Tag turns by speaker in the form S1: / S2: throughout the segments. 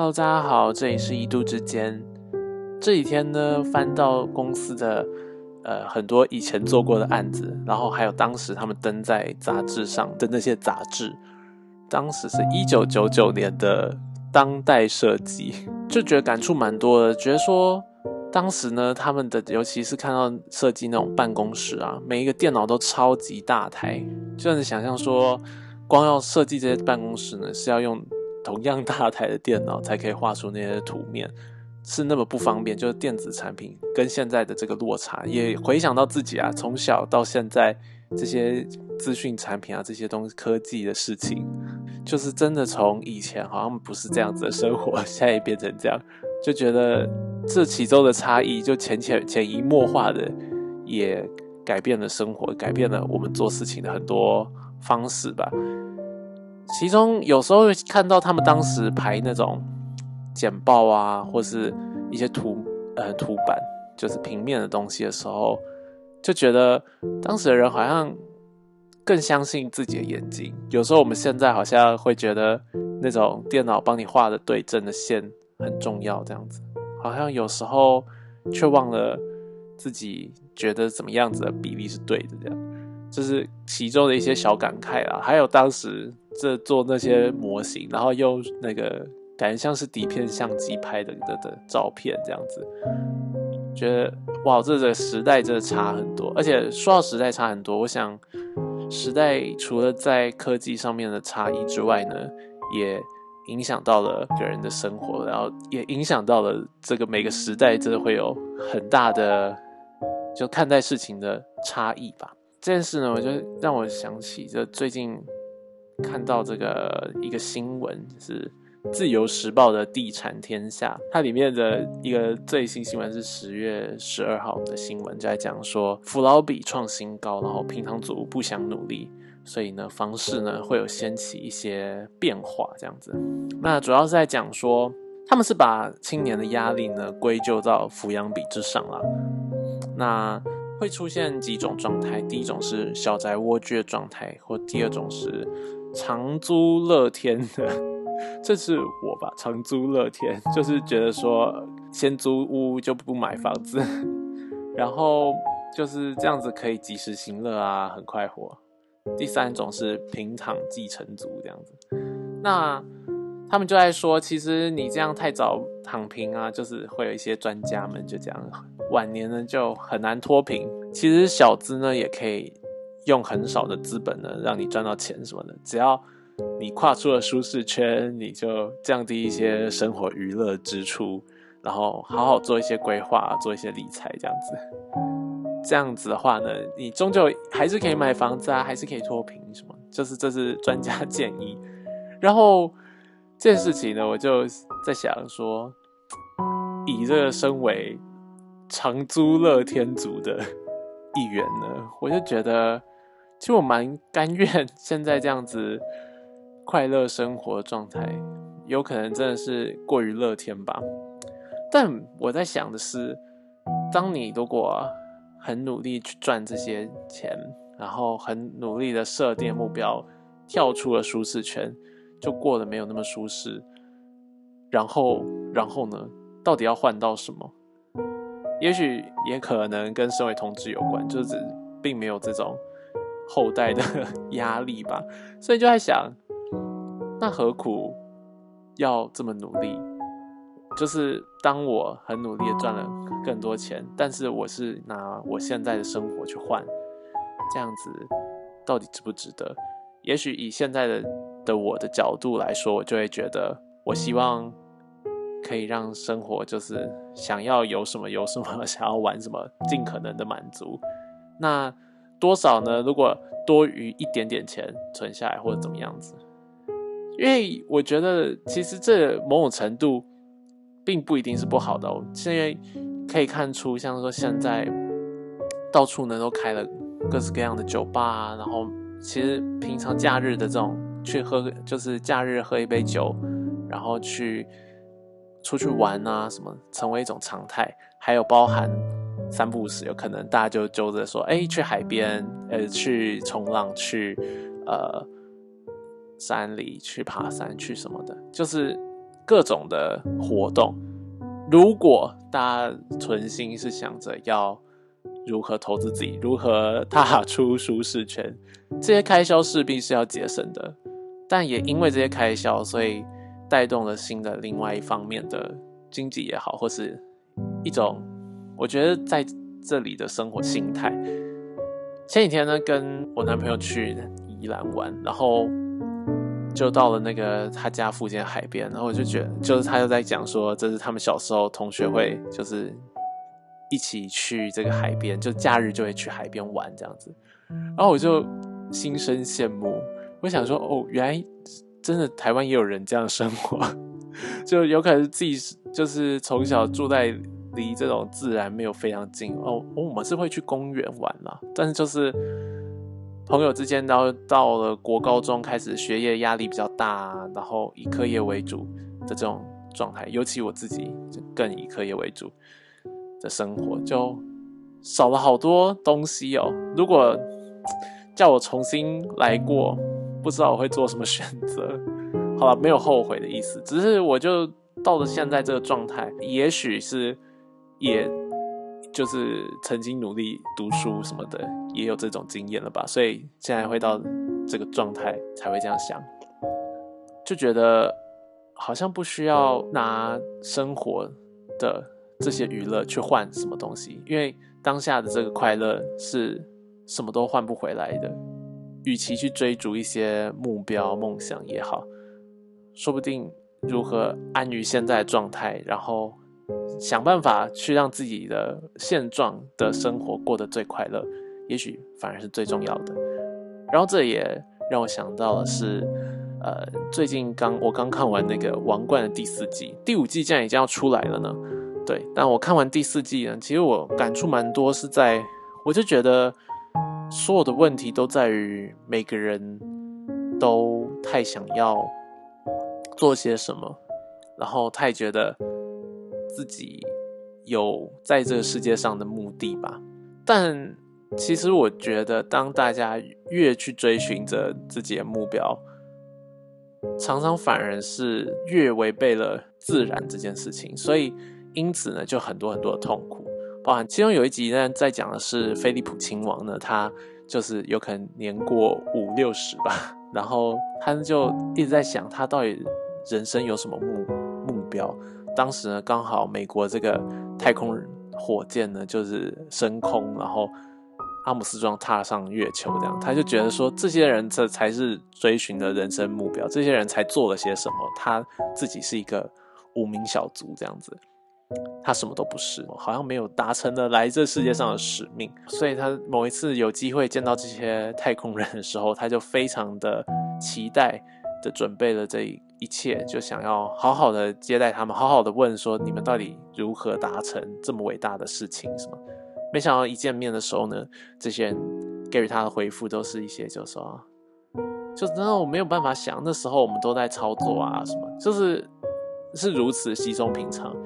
S1: Hello，大家好，这里是一度之间。这几天呢，翻到公司的呃很多以前做过的案子，然后还有当时他们登在杂志上的那些杂志，当时是一九九九年的当代设计，就觉得感触蛮多的。觉得说当时呢，他们的尤其是看到设计那种办公室啊，每一个电脑都超级大台，就能想象说，光要设计这些办公室呢，是要用同样大台的电脑才可以画出那些图面。是那么不方便，就是电子产品跟现在的这个落差，也回想到自己啊，从小到现在这些资讯产品啊，这些东西科技的事情，就是真的从以前好像不是这样子的生活，现在也变成这样，就觉得这其中的差异，就潜潜潜移默化的也改变了生活，改变了我们做事情的很多方式吧。其中有时候看到他们当时排那种。简报啊，或是一些图呃图版，就是平面的东西的时候，就觉得当时的人好像更相信自己的眼睛。有时候我们现在好像会觉得那种电脑帮你画的对称的线很重要，这样子，好像有时候却忘了自己觉得怎么样子的比例是对的，这样，这是其中的一些小感慨啦。还有当时这做那些模型，然后用那个。感觉像是底片相机拍的的的照片这样子，觉得哇，这个时代真的差很多。而且说到时代差很多，我想时代除了在科技上面的差异之外呢，也影响到了个人的生活，然后也影响到了这个每个时代真的会有很大的就看待事情的差异吧。这件事呢，我就让我想起，就最近看到这个一个新闻是。自由时报的地产天下，它里面的一个最新新闻是十月十二号的新闻，就在讲说，福劳比创新高，然后平塘组不想努力，所以呢，房市呢会有掀起一些变化，这样子。那主要是在讲说，他们是把青年的压力呢归咎到抚养比之上了。那会出现几种状态，第一种是小宅蜗居的状态，或第二种是长租乐天的。这是我吧，长租乐天，就是觉得说先租屋就不买房子，然后就是这样子可以及时行乐啊，很快活。第三种是平躺继承族这样子，那他们就在说，其实你这样太早躺平啊，就是会有一些专家们就这样，晚年呢就很难脱贫。其实小资呢也可以用很少的资本呢，让你赚到钱什么的，只要。你跨出了舒适圈，你就降低一些生活娱乐支出，然后好好做一些规划，做一些理财，这样子。这样子的话呢，你终究还是可以买房子啊，还是可以脱贫什么，就是这是专家建议。然后这件事情呢，我就在想说，以这个身为长租乐天族的一员呢，我就觉得，其实我蛮甘愿 现在这样子。快乐生活状态有可能真的是过于乐天吧，但我在想的是，当你如果很努力去赚这些钱，然后很努力的设定目标，跳出了舒适圈，就过得没有那么舒适，然后，然后呢，到底要换到什么？也许也可能跟身为同志有关，就是并没有这种后代的 压力吧，所以就在想。那何苦要这么努力？就是当我很努力的赚了更多钱，但是我是拿我现在的生活去换，这样子到底值不值得？也许以现在的的我的角度来说，我就会觉得，我希望可以让生活就是想要有什么有什么，想要玩什么，尽可能的满足。那多少呢？如果多余一点点钱存下来，或者怎么样子？因为我觉得，其实这某种程度并不一定是不好的哦。因为可以看出，像说现在到处呢都开了各式各样的酒吧啊，然后其实平常假日的这种去喝，就是假日喝一杯酒，然后去出去玩啊什么，成为一种常态。还有包含三不五时，有可能大家就揪着说，哎，去海边，呃，去冲浪，去呃。山里去爬山去什么的，就是各种的活动。如果大家存心是想着要如何投资自己，如何踏出舒适圈，这些开销势必是要节省的。但也因为这些开销，所以带动了新的另外一方面的经济也好，或是一种我觉得在这里的生活心态。前几天呢，跟我男朋友去宜兰玩，然后就到了那个他家附近的海边，然后我就觉得，就是他就在讲说，这是他们小时候同学会，就是一起去这个海边，就假日就会去海边玩这样子，然后我就心生羡慕。我想说，哦，原来真的台湾也有人这样生活，就有可能自己就是从小住在离这种自然没有非常近哦。我们是会去公园玩啦，但是就是朋友之间，到到了国高中开始学业压力比较大，然后以课业为主的这种状态，尤其我自己就更以课业为主的生活，就少了好多东西哦。如果叫我重新来过。不知道我会做什么选择，好了，没有后悔的意思，只是我就到了现在这个状态，也许是，也就是曾经努力读书什么的，也有这种经验了吧，所以现在会到这个状态才会这样想，就觉得好像不需要拿生活的这些娱乐去换什么东西，因为当下的这个快乐是什么都换不回来的。与其去追逐一些目标梦想也好，说不定如何安于现在状态，然后想办法去让自己的现状的生活过得最快乐，也许反而是最重要的。然后这也让我想到的是，呃，最近刚我刚看完那个《王冠》的第四季，第五季竟然已经要出来了呢。对，但我看完第四季呢，其实我感触蛮多，是在我就觉得。所有的问题都在于每个人都太想要做些什么，然后太觉得自己有在这个世界上的目的吧。但其实我觉得，当大家越去追寻着自己的目标，常常反而是越违背了自然这件事情。所以，因此呢，就很多很多的痛苦。包含其中有一集呢，在讲的是菲利普亲王呢，他就是有可能年过五六十吧，然后他就一直在想他到底人生有什么目目标。当时呢，刚好美国这个太空火箭呢就是升空，然后阿姆斯壮踏上月球，这样他就觉得说，这些人这才是追寻的人生目标，这些人才做了些什么，他自己是一个无名小卒这样子。他什么都不是，好像没有达成了来这世界上的使命，所以他某一次有机会见到这些太空人的时候，他就非常的期待的准备了这一一切，就想要好好的接待他们，好好的问说你们到底如何达成这么伟大的事情？什么？没想到一见面的时候呢，这些人给予他的回复都是一些就说，就真的我没有办法想，那时候我们都在操作啊，什么就是是如此稀松平常。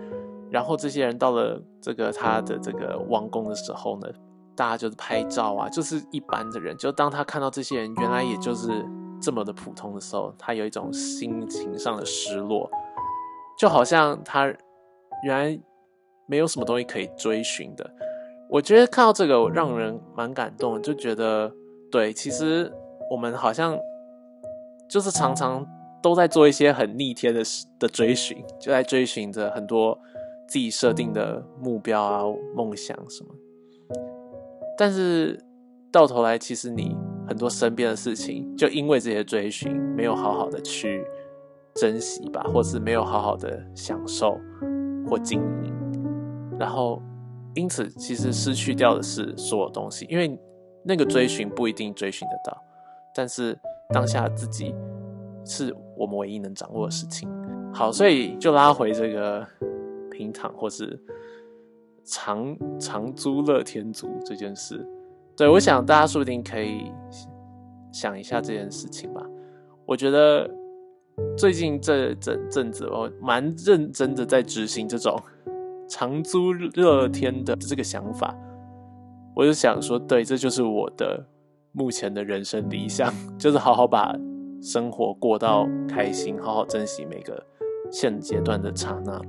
S1: 然后这些人到了这个他的这个王宫的时候呢，大家就是拍照啊，就是一般的人。就当他看到这些人原来也就是这么的普通的时候，他有一种心情上的失落，就好像他原来没有什么东西可以追寻的。我觉得看到这个让人蛮感动，就觉得对，其实我们好像就是常常都在做一些很逆天的的追寻，就在追寻着很多。自己设定的目标啊、梦想什么，但是到头来，其实你很多身边的事情，就因为这些追寻，没有好好的去珍惜吧，或是没有好好的享受或经营，然后因此其实失去掉的是所有东西，因为那个追寻不一定追寻得到，但是当下自己是我们唯一能掌握的事情。好，所以就拉回这个。平躺或是长长租乐天族这件事，对我想大家说不定可以想一下这件事情吧。我觉得最近这阵阵子，我蛮认真的在执行这种长租热天的这个想法。我就想说，对，这就是我的目前的人生理想，就是好好把生活过到开心，好好珍惜每个现阶段的刹那。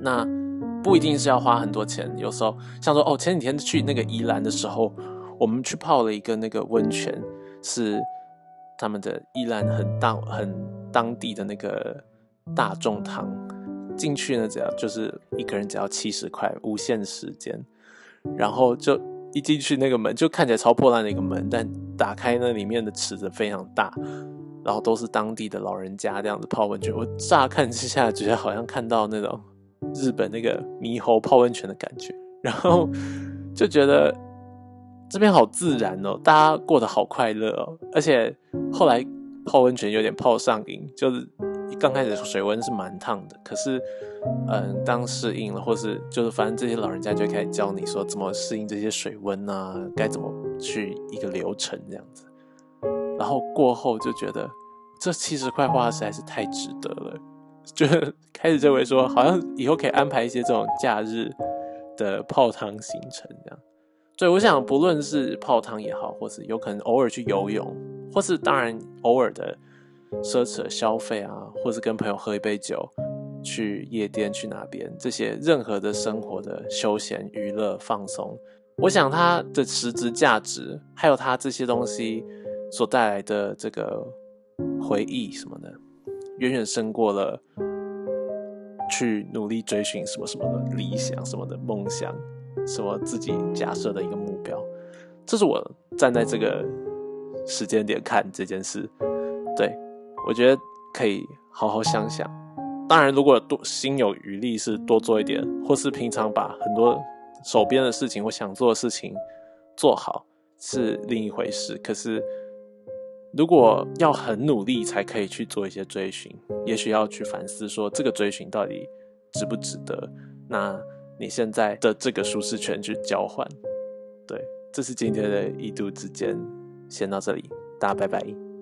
S1: 那不一定是要花很多钱，有时候像说哦，前几天去那个宜兰的时候，我们去泡了一个那个温泉，是他们的宜兰很当很当地的那个大众汤，进去呢只要就是一个人只要七十块，无限时间，然后就一进去那个门就看起来超破烂的一个门，但打开那里面的池子非常大，然后都是当地的老人家这样子泡温泉，我乍看之下觉得好像看到那种。日本那个猕猴泡温泉的感觉，然后就觉得这边好自然哦，大家过得好快乐哦，而且后来泡温泉有点泡上瘾，就是刚开始水温是蛮烫的，可是嗯，当适应了，或是就是反正这些老人家就开始教你说怎么适应这些水温啊，该怎么去一个流程这样子，然后过后就觉得这七十块花的实在是太值得了。就开始认为说，好像以后可以安排一些这种假日的泡汤行程，这样。所以我想，不论是泡汤也好，或是有可能偶尔去游泳，或是当然偶尔的奢侈的消费啊，或是跟朋友喝一杯酒，去夜店去哪边，这些任何的生活的休闲娱乐放松，我想它的实质价值，还有它这些东西所带来的这个回忆什么的。远远胜过了去努力追寻什么什么的理想、什么的梦想、什么自己假设的一个目标。这是我站在这个时间点看这件事，对我觉得可以好好想想。当然，如果多心有余力，是多做一点，或是平常把很多手边的事情或想做的事情做好，是另一回事。可是。如果要很努力才可以去做一些追寻，也许要去反思说这个追寻到底值不值得？那你现在的这个舒适圈去交换，对，这是今天的一度之间，先到这里，大家拜拜。